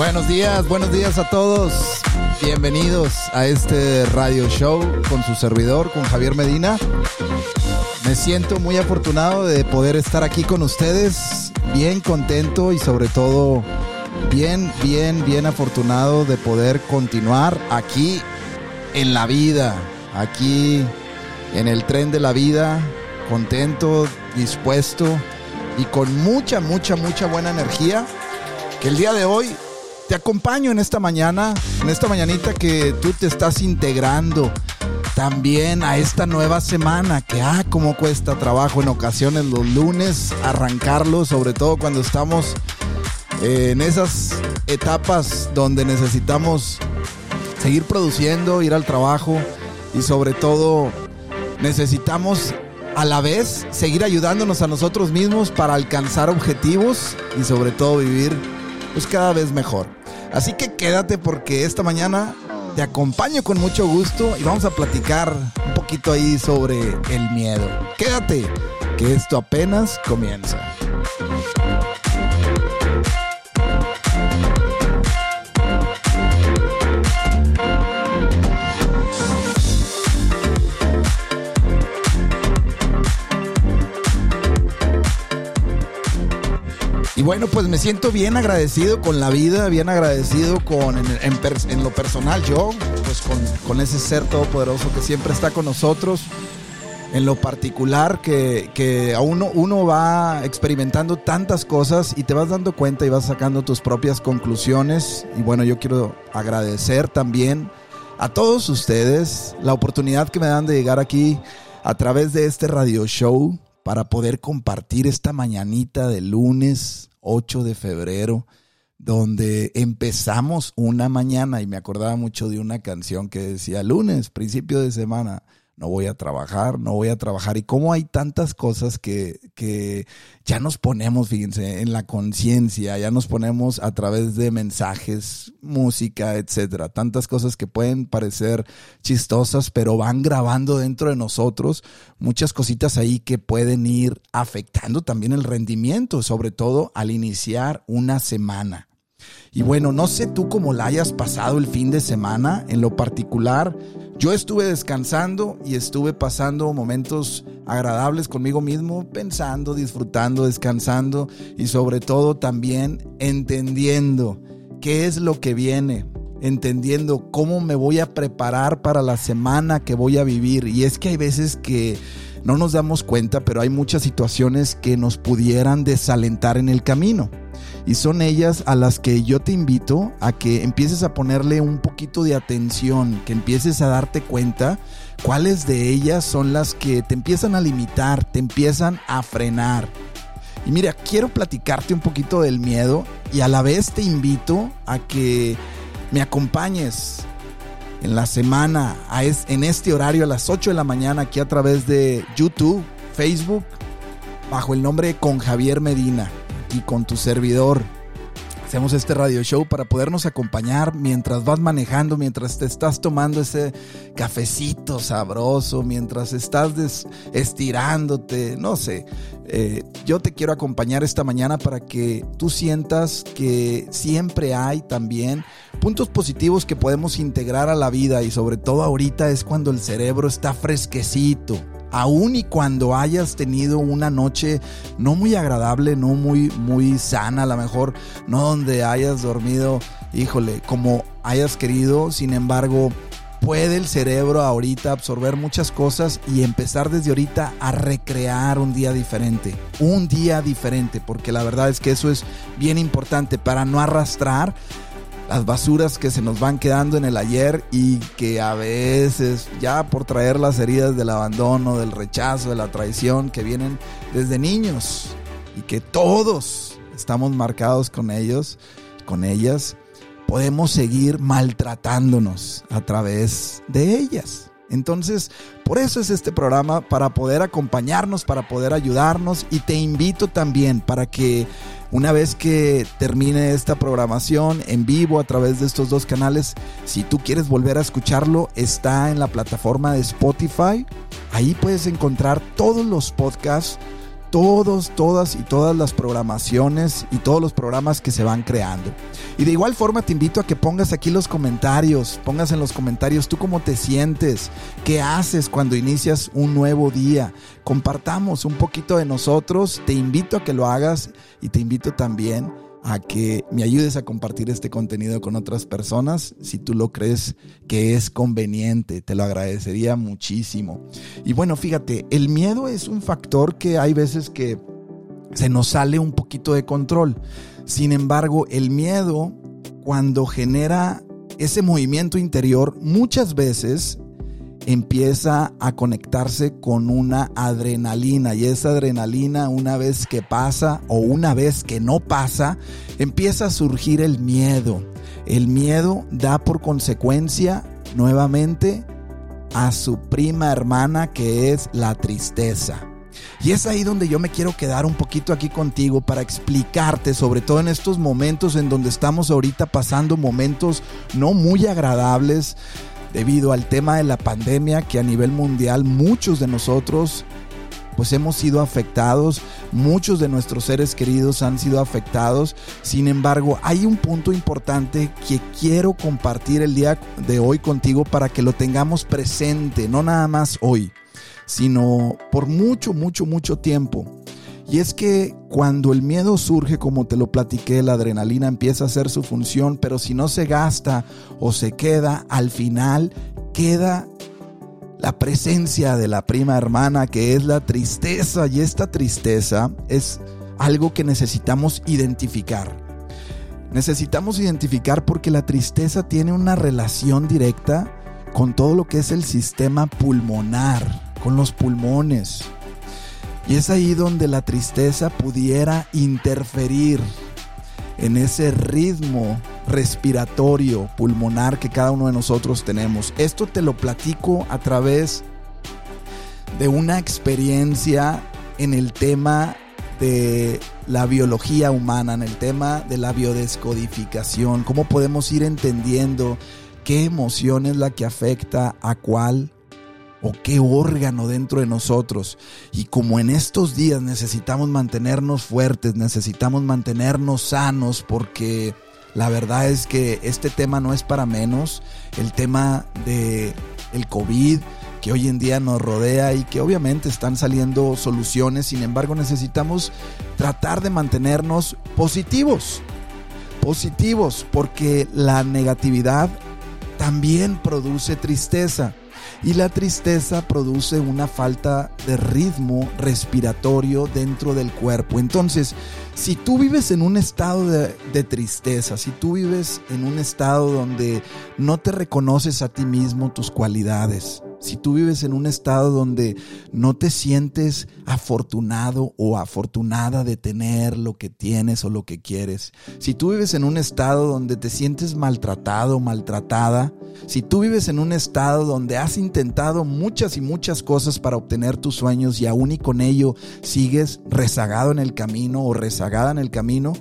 Buenos días, buenos días a todos. Bienvenidos a este radio show con su servidor, con Javier Medina. Me siento muy afortunado de poder estar aquí con ustedes, bien contento y sobre todo bien, bien, bien afortunado de poder continuar aquí en la vida, aquí en el tren de la vida, contento, dispuesto y con mucha, mucha, mucha buena energía que el día de hoy te acompaño en esta mañana, en esta mañanita que tú te estás integrando también a esta nueva semana, que ah, cómo cuesta trabajo en ocasiones los lunes arrancarlo, sobre todo cuando estamos eh, en esas etapas donde necesitamos seguir produciendo, ir al trabajo y sobre todo necesitamos a la vez seguir ayudándonos a nosotros mismos para alcanzar objetivos y sobre todo vivir pues cada vez mejor. Así que quédate porque esta mañana te acompaño con mucho gusto y vamos a platicar un poquito ahí sobre el miedo. Quédate, que esto apenas comienza. Y bueno, pues me siento bien agradecido con la vida, bien agradecido con en, lo personal yo, pues con, ese ser todopoderoso que siempre está con nosotros. En lo particular que, que a uno, uno va experimentando tantas cosas y te vas dando cuenta y vas sacando tus propias conclusiones. Y bueno, yo quiero agradecer también a todos ustedes la oportunidad que me dan de llegar aquí a través de este radio show para poder compartir esta mañanita de lunes 8 de febrero, donde empezamos una mañana y me acordaba mucho de una canción que decía lunes, principio de semana, no voy a trabajar, no voy a trabajar. Y cómo hay tantas cosas que, que ya nos ponemos, fíjense, en la conciencia, ya nos ponemos a través de mensajes, música, etcétera. Tantas cosas que pueden parecer chistosas, pero van grabando dentro de nosotros muchas cositas ahí que pueden ir afectando también el rendimiento, sobre todo al iniciar una semana. Y bueno, no sé tú cómo la hayas pasado el fin de semana. En lo particular, yo estuve descansando y estuve pasando momentos agradables conmigo mismo, pensando, disfrutando, descansando y sobre todo también entendiendo qué es lo que viene, entendiendo cómo me voy a preparar para la semana que voy a vivir. Y es que hay veces que no nos damos cuenta, pero hay muchas situaciones que nos pudieran desalentar en el camino. Y son ellas a las que yo te invito a que empieces a ponerle un poquito de atención, que empieces a darte cuenta cuáles de ellas son las que te empiezan a limitar, te empiezan a frenar. Y mira, quiero platicarte un poquito del miedo y a la vez te invito a que me acompañes en la semana, en este horario a las 8 de la mañana, aquí a través de YouTube, Facebook, bajo el nombre Con Javier Medina y con tu servidor. Hacemos este radio show para podernos acompañar mientras vas manejando, mientras te estás tomando ese cafecito sabroso, mientras estás estirándote, no sé. Eh, yo te quiero acompañar esta mañana para que tú sientas que siempre hay también puntos positivos que podemos integrar a la vida y sobre todo ahorita es cuando el cerebro está fresquecito aún y cuando hayas tenido una noche no muy agradable, no muy, muy sana, a lo mejor no donde hayas dormido, híjole, como hayas querido, sin embargo, puede el cerebro ahorita absorber muchas cosas y empezar desde ahorita a recrear un día diferente, un día diferente, porque la verdad es que eso es bien importante para no arrastrar las basuras que se nos van quedando en el ayer y que a veces ya por traer las heridas del abandono, del rechazo, de la traición que vienen desde niños y que todos estamos marcados con ellos, con ellas, podemos seguir maltratándonos a través de ellas. Entonces, por eso es este programa, para poder acompañarnos, para poder ayudarnos y te invito también para que una vez que termine esta programación en vivo a través de estos dos canales, si tú quieres volver a escucharlo, está en la plataforma de Spotify. Ahí puedes encontrar todos los podcasts todos, todas y todas las programaciones y todos los programas que se van creando. Y de igual forma te invito a que pongas aquí los comentarios, pongas en los comentarios tú cómo te sientes, qué haces cuando inicias un nuevo día. Compartamos un poquito de nosotros, te invito a que lo hagas y te invito también a que me ayudes a compartir este contenido con otras personas si tú lo crees que es conveniente. Te lo agradecería muchísimo. Y bueno, fíjate, el miedo es un factor que hay veces que se nos sale un poquito de control. Sin embargo, el miedo, cuando genera ese movimiento interior, muchas veces empieza a conectarse con una adrenalina y esa adrenalina una vez que pasa o una vez que no pasa, empieza a surgir el miedo. El miedo da por consecuencia nuevamente a su prima hermana que es la tristeza. Y es ahí donde yo me quiero quedar un poquito aquí contigo para explicarte, sobre todo en estos momentos en donde estamos ahorita pasando momentos no muy agradables, debido al tema de la pandemia que a nivel mundial muchos de nosotros pues hemos sido afectados, muchos de nuestros seres queridos han sido afectados. Sin embargo, hay un punto importante que quiero compartir el día de hoy contigo para que lo tengamos presente, no nada más hoy, sino por mucho, mucho, mucho tiempo. Y es que cuando el miedo surge, como te lo platiqué, la adrenalina empieza a hacer su función, pero si no se gasta o se queda, al final queda la presencia de la prima hermana, que es la tristeza. Y esta tristeza es algo que necesitamos identificar. Necesitamos identificar porque la tristeza tiene una relación directa con todo lo que es el sistema pulmonar, con los pulmones. Y es ahí donde la tristeza pudiera interferir en ese ritmo respiratorio pulmonar que cada uno de nosotros tenemos. Esto te lo platico a través de una experiencia en el tema de la biología humana, en el tema de la biodescodificación, cómo podemos ir entendiendo qué emoción es la que afecta a cuál o qué órgano dentro de nosotros. Y como en estos días necesitamos mantenernos fuertes, necesitamos mantenernos sanos porque la verdad es que este tema no es para menos. El tema de el COVID que hoy en día nos rodea y que obviamente están saliendo soluciones, sin embargo necesitamos tratar de mantenernos positivos. Positivos porque la negatividad también produce tristeza y la tristeza produce una falta de ritmo respiratorio dentro del cuerpo. Entonces, si tú vives en un estado de, tristeza, si tú vives en un estado donde no te reconoces a ti mismo tus cualidades, si tú vives en un estado donde no te sientes afortunado o afortunada de tener lo que tienes o lo que quieres, si tú vives en un estado donde te sientes maltratado o maltratada, si tú vives en un estado donde has intentado muchas y muchas cosas para obtener tus sueños y aún y con ello sigues rezagado en el camino o rezagada en el camino,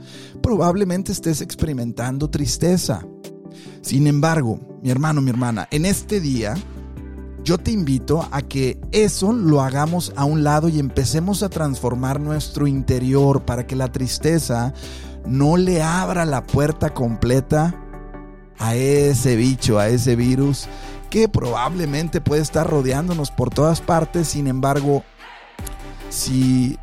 probablemente estés experimentando tristeza. Sin embargo, mi hermano, mi hermana, en este día yo te invito a que eso lo hagamos a un lado y empecemos a transformar nuestro interior para que la tristeza no le abra la puerta completa a ese bicho, a ese virus que probablemente puede estar rodeándonos por todas partes. Sin embargo, si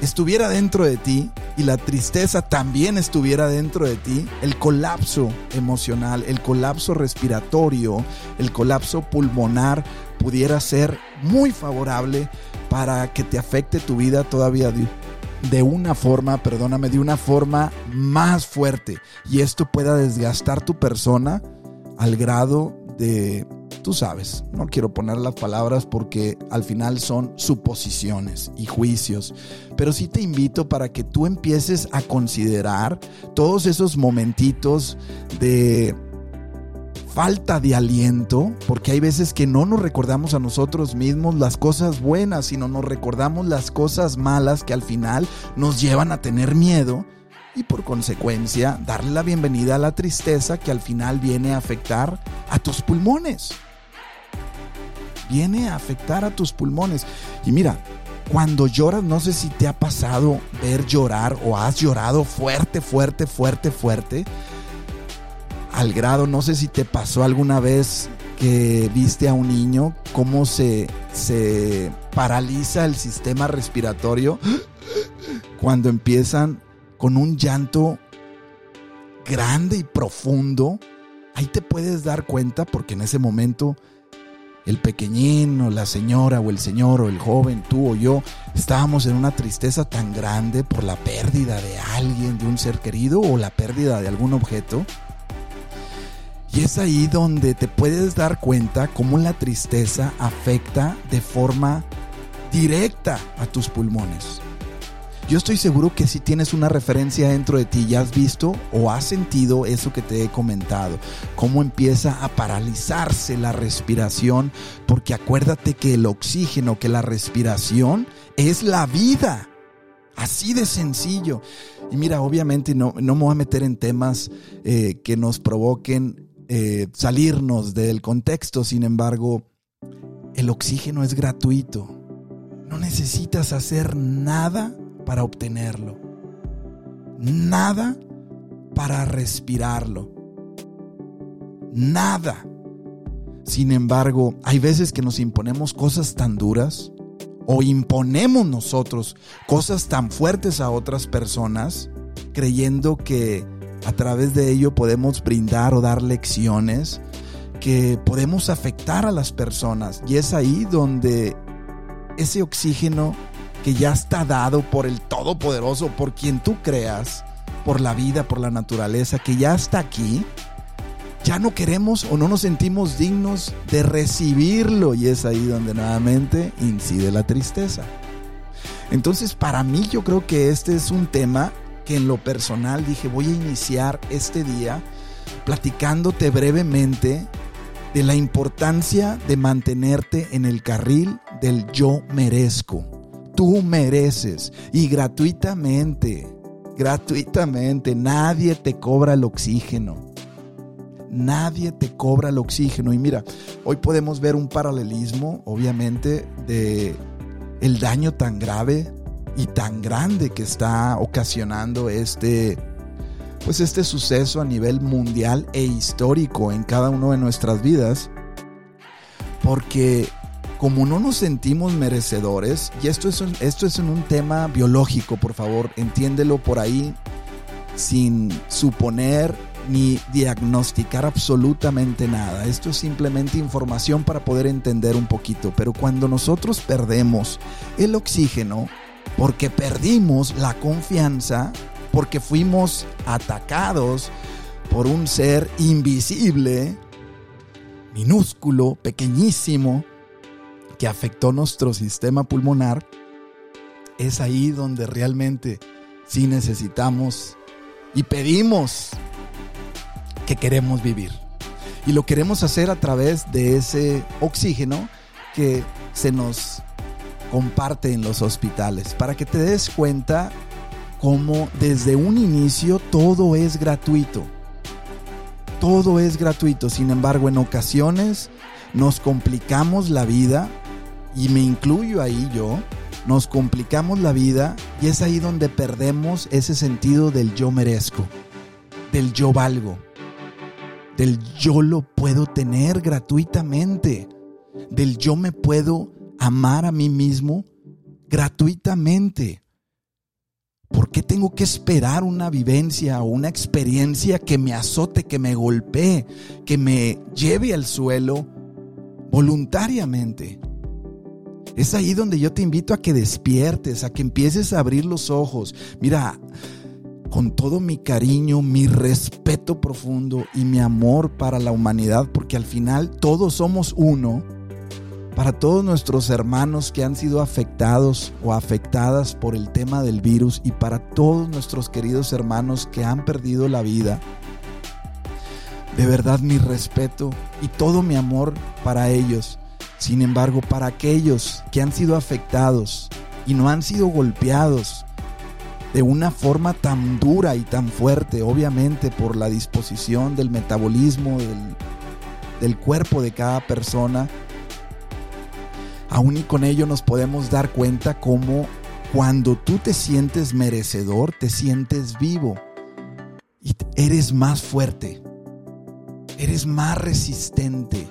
estuviera dentro de ti y la tristeza también estuviera dentro de ti, el colapso emocional, el colapso respiratorio, el colapso pulmonar pudiera ser muy favorable para que te afecte tu vida todavía de, de una forma, perdóname, de una forma más fuerte. Y esto pueda desgastar tu persona al grado de tú sabes, no quiero poner las palabras porque al final son suposiciones y juicios, pero sí te invito para que tú empieces a considerar todos esos momentitos de falta de aliento, porque hay veces que no nos recordamos a nosotros mismos las cosas buenas, sino nos recordamos las cosas malas que al final nos llevan a tener miedo y por consecuencia darle la bienvenida a la tristeza que al final viene a afectar a tus pulmones viene a afectar a tus pulmones. Y mira, cuando lloras, no sé si te ha pasado ver llorar o has llorado fuerte, fuerte, fuerte, fuerte. Al grado, no sé si te pasó alguna vez que viste a un niño cómo se, se paraliza el sistema respiratorio cuando empiezan con un llanto grande y profundo. Ahí te puedes dar cuenta porque en ese momento el pequeñín o la señora o el señor o el joven, tú o yo, estábamos en una tristeza tan grande por la pérdida de alguien, de un ser querido o la pérdida de algún objeto. Y es ahí donde te puedes dar cuenta cómo la tristeza afecta de forma directa a tus pulmones. Yo estoy seguro que si tienes una referencia dentro de ti, ya has visto o has sentido eso que te he comentado, cómo empieza a paralizarse la respiración, porque acuérdate que el oxígeno, que la respiración es la vida. Así de sencillo. Y mira, obviamente no, no me voy a meter en temas eh, que nos provoquen eh, salirnos del contexto, sin embargo, el oxígeno es gratuito. No necesitas hacer nada para obtenerlo. Nada para respirarlo. Nada. Sin embargo, hay veces que nos imponemos cosas tan duras o imponemos nosotros cosas tan fuertes a otras personas creyendo que a través de ello podemos brindar o dar lecciones que podemos afectar a las personas. Y es ahí donde ese oxígeno que ya está dado por el Todopoderoso, por quien tú creas, por la vida, por la naturaleza, que ya está aquí, ya no queremos o no nos sentimos dignos de recibirlo y es ahí donde nuevamente incide la tristeza. Entonces para mí yo creo que este es un tema que en lo personal dije voy a iniciar este día platicándote brevemente de la importancia de mantenerte en el carril del yo merezco tú mereces y gratuitamente, gratuitamente, nadie te cobra el oxígeno. Nadie te cobra el oxígeno. Y mira, hoy podemos ver un paralelismo, obviamente, de el daño tan grave y tan grande que está ocasionando este pues este suceso a nivel mundial e histórico en cada uno de nuestras vidas. Porque como no nos sentimos merecedores, y esto es, esto es un tema biológico, por favor, entiéndelo por ahí sin suponer ni diagnosticar absolutamente nada. Esto es simplemente información para poder entender un poquito. Pero cuando nosotros perdemos el oxígeno, porque perdimos la confianza, porque fuimos atacados por un ser invisible, minúsculo, pequeñísimo, que afectó nuestro sistema pulmonar, es ahí donde realmente sí necesitamos y pedimos que queremos vivir. Y lo queremos hacer a través de ese oxígeno que se nos comparte en los hospitales, para que te des cuenta cómo desde un inicio todo es gratuito. Todo es gratuito, sin embargo en ocasiones nos complicamos la vida y me incluyo ahí yo, nos complicamos la vida y es ahí donde perdemos ese sentido del yo merezco, del yo valgo, del yo lo puedo tener gratuitamente, del yo me puedo amar a mí mismo gratuitamente. ¿Por qué tengo que esperar una vivencia o una experiencia que me azote, que me golpee, que me lleve al suelo voluntariamente? Es ahí donde yo te invito a que despiertes, a que empieces a abrir los ojos. Mira, con todo mi cariño, mi respeto profundo y mi amor para la humanidad, porque al final todos somos uno, para todos nuestros hermanos que han sido afectados o afectadas por el tema del virus y para todos nuestros queridos hermanos que han perdido la vida. De verdad mi respeto y todo mi amor para ellos. Sin embargo, para aquellos que han sido afectados y no han sido golpeados de una forma tan dura y tan fuerte, obviamente por la disposición del metabolismo del, cuerpo de cada persona, aún y con ello nos podemos dar cuenta cómo cuando tú te sientes merecedor, te sientes vivo y eres más fuerte, eres más resistente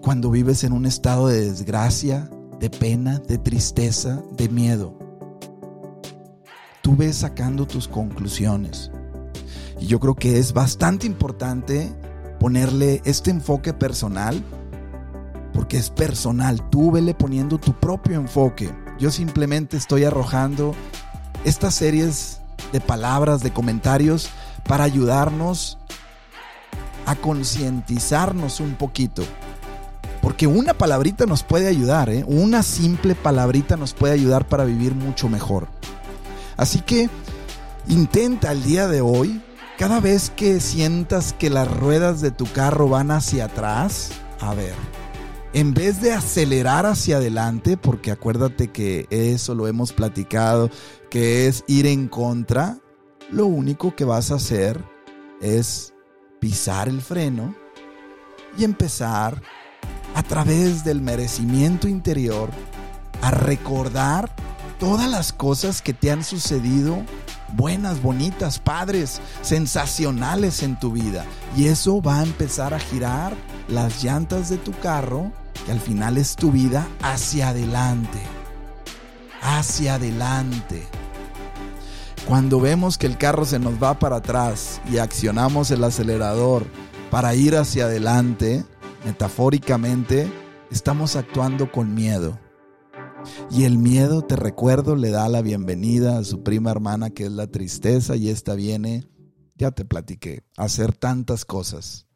cuando vives en un estado de desgracia, de pena, de tristeza, de miedo. Tú ves sacando tus conclusiones. Y yo creo que es bastante importante ponerle este enfoque personal, porque es personal. Tú vele poniendo tu propio enfoque. Yo simplemente estoy arrojando estas series de palabras, de comentarios, para ayudarnos a concientizarnos un poquito porque una palabrita nos puede ayudar, ¿eh? una simple palabrita nos puede ayudar para vivir mucho mejor. Así que intenta el día de hoy, cada vez que sientas que las ruedas de tu carro van hacia atrás, a ver, en vez de acelerar hacia adelante, porque acuérdate que eso lo hemos platicado, que es ir en contra, lo único que vas a hacer es pisar el freno y empezar a través del merecimiento interior a recordar todas las cosas que te han sucedido buenas, bonitas, padres, sensacionales en tu vida. Y eso va a empezar a girar las llantas de tu carro, que al final es tu vida, hacia adelante. Hacia adelante. Cuando vemos que el carro se nos va para atrás y accionamos el acelerador para ir hacia adelante, metafóricamente, estamos actuando con miedo. Y el miedo, te recuerdo, le da la bienvenida a su prima hermana que es la tristeza y esta viene, ya te platiqué, a hacer tantas cosas.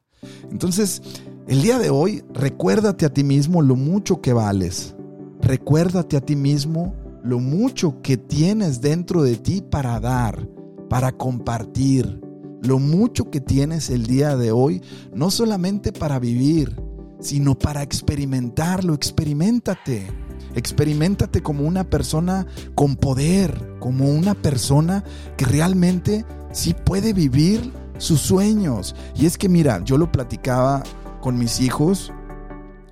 Entonces, el día de hoy, recuérdate a ti mismo lo mucho que vales. Recuérdate a ti mismo lo mucho que tienes dentro de ti para dar, para compartir, lo mucho que tienes el día de hoy, no solamente para vivir, sino para experimentarlo. Experimentate. Experimentate como una persona con poder, como una persona que realmente sí puede vivir sus sueños. Y es que mira, yo lo platicaba con mis hijos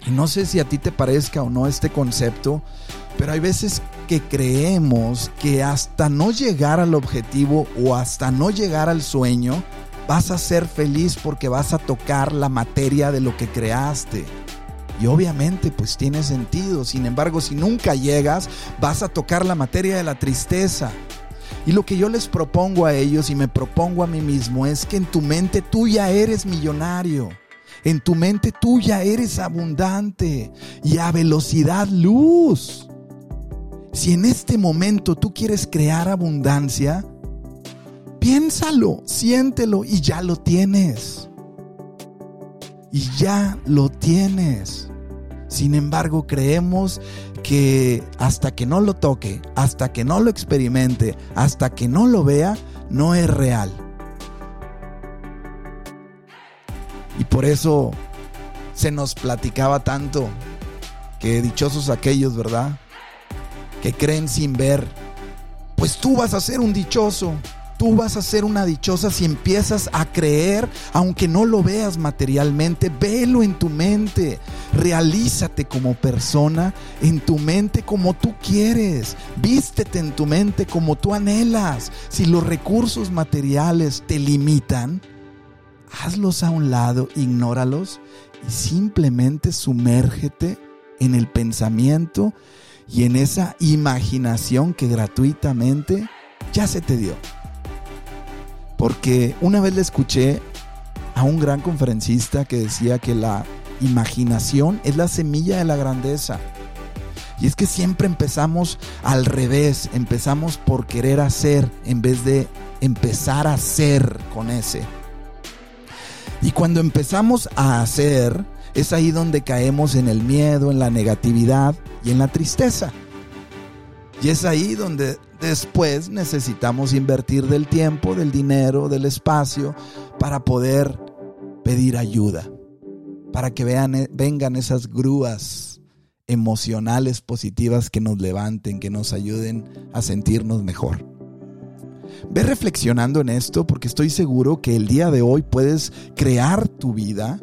y no sé si a ti te parezca o no este concepto, pero hay veces que creemos que hasta no llegar al objetivo o hasta no llegar al sueño, vas a ser feliz porque vas a tocar la materia de lo que creaste. Y obviamente pues tiene sentido. Sin embargo, si nunca llegas, vas a tocar la materia de la tristeza. Y lo que yo les propongo a ellos y me propongo a mí mismo es que en tu mente tú ya eres millonario. En tu mente tú ya eres abundante y a velocidad luz. Si en este momento tú quieres crear abundancia, piénsalo, siéntelo y ya lo tienes. Y ya lo tienes. Sin embargo, creemos que hasta que no lo toque, hasta que no lo experimente, hasta que no lo vea, no es real. Y por eso se nos platicaba tanto que dichosos aquellos, ¿verdad? Que creen sin ver. Pues tú vas a ser un dichoso. Tú vas a ser una dichosa si empiezas a creer, aunque no lo veas materialmente, velo en tu mente. Realízate como persona en tu mente como tú quieres. Vístete en tu mente como tú anhelas. Si los recursos materiales te limitan, hazlos a un lado, ignóralos y simplemente sumérgete en el pensamiento y en esa imaginación que gratuitamente ya se te dio. Porque una vez le escuché a un gran conferencista que decía que la imaginación es la semilla de la grandeza. Y es que siempre empezamos al revés, empezamos por querer hacer en vez de empezar a ser con ese. Y cuando empezamos a hacer, es ahí donde caemos en el miedo, en la negatividad y en la tristeza. Y es ahí donde después necesitamos invertir del tiempo, del dinero, del espacio para poder pedir ayuda, para que eh, vengan esas grúas emocionales positivas que nos levanten, que nos ayuden a sentirnos mejor. Ve reflexionando en esto porque estoy seguro que el día de hoy puedes crear tu vida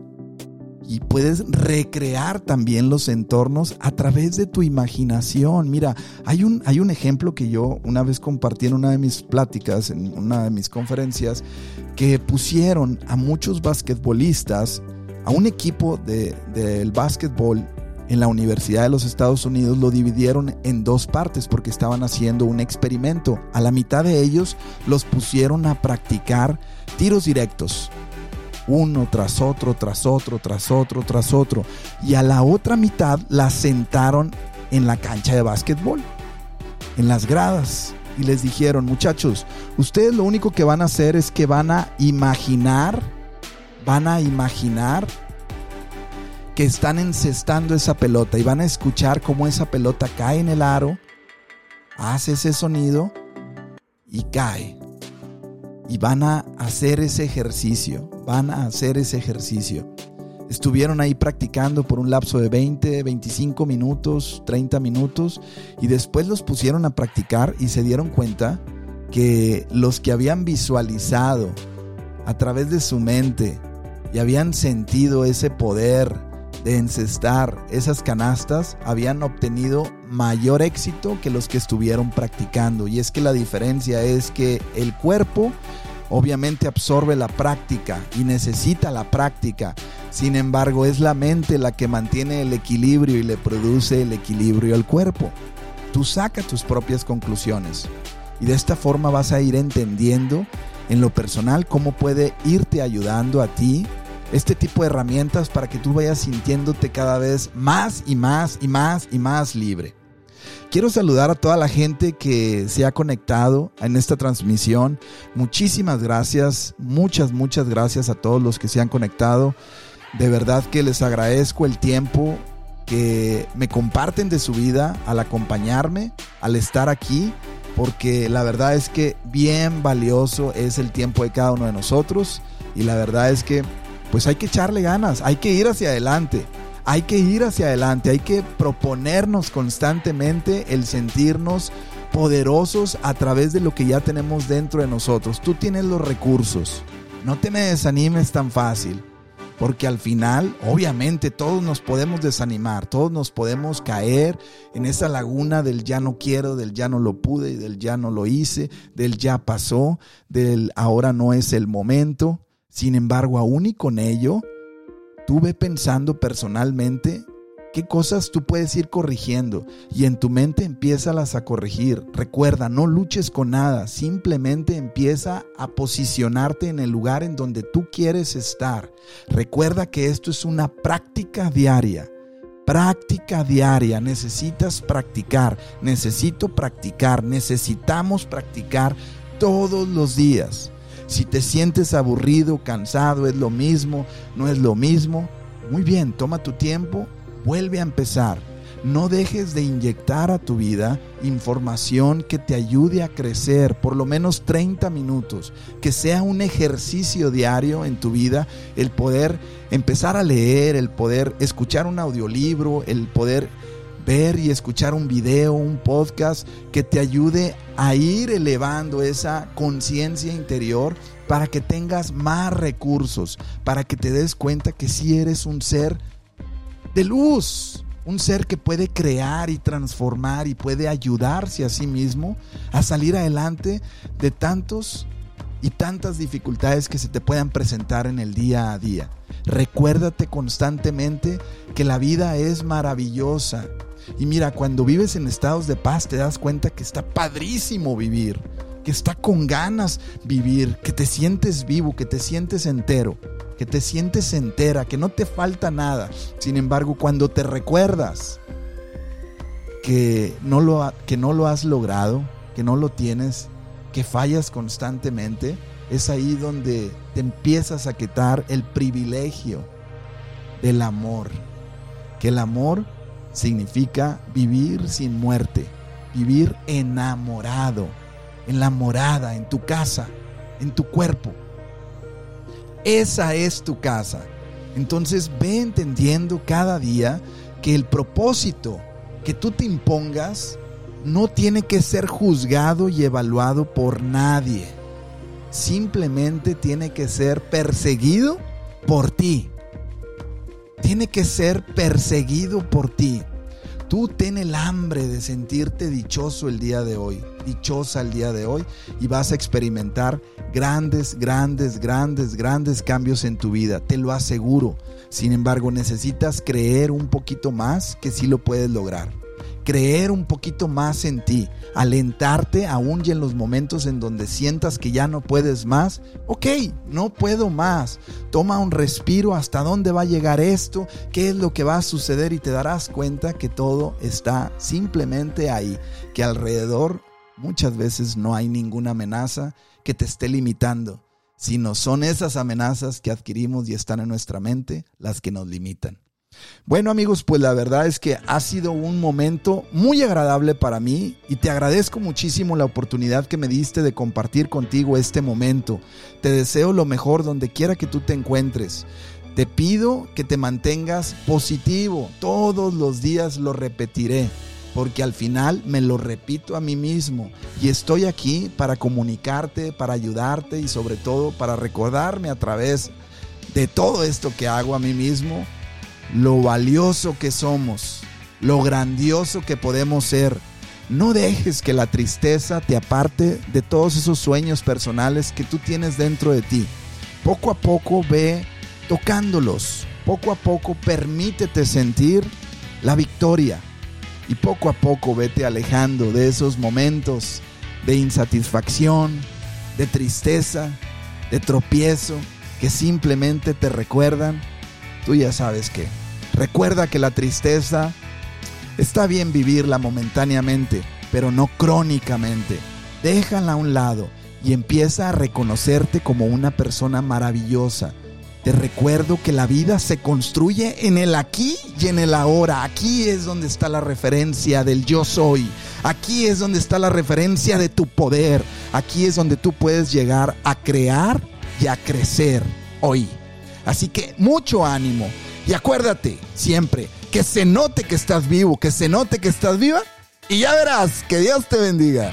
y puedes recrear también los entornos a través de tu imaginación. Mira, hay un, hay un ejemplo que yo una vez compartí en una de mis pláticas, en una de mis conferencias, que pusieron a muchos basquetbolistas, a un equipo del de, básquetbol en la Universidad de los Estados Unidos lo dividieron en dos partes porque estaban haciendo un experimento. A la mitad de ellos los pusieron a practicar tiros directos uno tras otro, tras otro, tras otro, tras otro. Y a la otra mitad la sentaron en la cancha de básquetbol, en las gradas. Y les dijeron, muchachos, ustedes lo único que van a hacer es que van a imaginar, van a imaginar que están encestando esa pelota y van a escuchar cómo esa pelota cae en el aro, hace ese sonido y cae y van a hacer ese ejercicio, van a hacer ese ejercicio. Estuvieron ahí practicando por un lapso de 20, 25 minutos, 30 minutos y después los pusieron a practicar y se dieron cuenta que los que habían visualizado a través de su mente y habían sentido ese poder de encestar esas canastas habían obtenido mayor éxito que los que estuvieron practicando. Y es que la diferencia es que el cuerpo obviamente absorbe la práctica y necesita la práctica. Sin embargo, es la mente la que mantiene el equilibrio y le produce el equilibrio al cuerpo. Tú saca tus propias conclusiones y de esta forma vas a ir entendiendo en lo personal cómo puede irte ayudando a ti este tipo de herramientas para que tú vayas sintiéndote cada vez más y más y más y más libre. Quiero saludar a toda la gente que se ha conectado en esta transmisión. Muchísimas gracias, muchas, muchas gracias a todos los que se han conectado. De verdad que les agradezco el tiempo que me comparten de su vida al acompañarme, al estar aquí, porque la verdad es que bien valioso es el tiempo de cada uno de nosotros y la verdad es que pues hay que echarle ganas, hay que ir hacia adelante, hay que ir hacia adelante, hay que proponernos constantemente el sentirnos poderosos a través de lo que ya tenemos dentro de nosotros. Tú tienes los recursos, no te me desanimes tan fácil. Porque al final, obviamente, todos nos podemos desanimar, todos nos podemos caer en esa laguna del ya no quiero, del ya no lo pude, del ya no lo hice, del ya pasó, del ahora no es el momento. Sin embargo, aún y con ello, tuve pensando personalmente qué cosas tú puedes ir corrigiendo y en tu mente empiézalas a corregir. Recuerda, no luches con nada, simplemente empieza a posicionarte en el lugar en donde tú quieres estar. Recuerda que esto es una práctica diaria. Práctica diaria, necesitas practicar, necesito practicar, necesitamos practicar todos los días. Si te sientes aburrido, cansado, es lo mismo, no es lo mismo, muy bien, toma tu tiempo, vuelve a empezar. No dejes de inyectar a tu vida información que te ayude a crecer por lo menos 30 minutos, que sea un ejercicio diario en tu vida, el poder empezar a leer, el poder escuchar un audiolibro, el poder ver y escuchar un video, un podcast que te ayude a ir elevando esa conciencia interior para que tengas más recursos, para que te des cuenta que si eres un ser de luz, un ser que puede crear y transformar y puede ayudarse a sí mismo a salir adelante de tantos y tantas dificultades que se te puedan presentar en el día a día. Recuérdate constantemente que la vida es maravillosa, y mira, cuando vives en estados de paz te das cuenta que está padrísimo vivir, que está con ganas vivir, que te sientes vivo, que te sientes entero, que te sientes entera, que no te falta nada. Sin embargo, cuando te recuerdas que no lo, que no lo has logrado, que no lo tienes, que fallas constantemente, es ahí donde te empiezas a quitar el privilegio del amor. Que el amor significa vivir sin muerte, vivir enamorado, en la morada, en tu casa, en tu cuerpo. Esa es tu casa. Entonces ve entendiendo cada día que el propósito que tú te impongas no tiene que ser juzgado y evaluado por nadie. Simplemente tiene que ser perseguido por ti tiene que ser perseguido por ti. Tú ten el hambre de sentirte dichoso el día de hoy, dichosa el día de hoy, y vas a experimentar grandes, grandes, grandes, grandes cambios en tu vida, te lo aseguro. Sin embargo, necesitas creer un poquito más que sí lo puedes lograr creer un poquito más en ti, alentarte aún y en los momentos en donde sientas que ya no puedes más. Ok, no puedo más. Toma un respiro hasta dónde va a llegar esto, qué es lo que va a suceder y te darás cuenta que todo está simplemente ahí, que alrededor muchas veces no hay ninguna amenaza que te esté limitando, sino son esas amenazas que adquirimos y están en nuestra mente las que nos limitan. Bueno amigos, pues la verdad es que ha sido un momento muy agradable para mí y te agradezco muchísimo la oportunidad que me diste de compartir contigo este momento. Te deseo lo mejor donde quiera que tú te encuentres. Te pido que te mantengas positivo. Todos los días lo repetiré porque al final me lo repito a mí mismo y estoy aquí para comunicarte, para ayudarte y sobre todo para recordarme a través de todo esto que hago a mí mismo lo valioso que somos, lo grandioso que podemos ser. No dejes que la tristeza te aparte de todos esos sueños personales que tú tienes dentro de ti. Poco a poco ve tocándolos. Poco a poco permítete sentir la victoria. Y poco a poco vete alejando de esos momentos de insatisfacción, de tristeza, de tropiezo, que simplemente te recuerdan tú ya sabes que. Recuerda que la tristeza está bien vivirla momentáneamente, pero no crónicamente. Déjala a un lado y empieza a reconocerte como una persona maravillosa. Te recuerdo que la vida se construye en el aquí y en el ahora. Aquí es donde está la referencia del yo soy. Aquí es donde está la referencia de tu poder. Aquí es donde tú puedes llegar a crear y a crecer hoy. Así que mucho ánimo. Y acuérdate siempre que se note que estás vivo, que se note que estás viva. Y ya verás, que Dios te bendiga.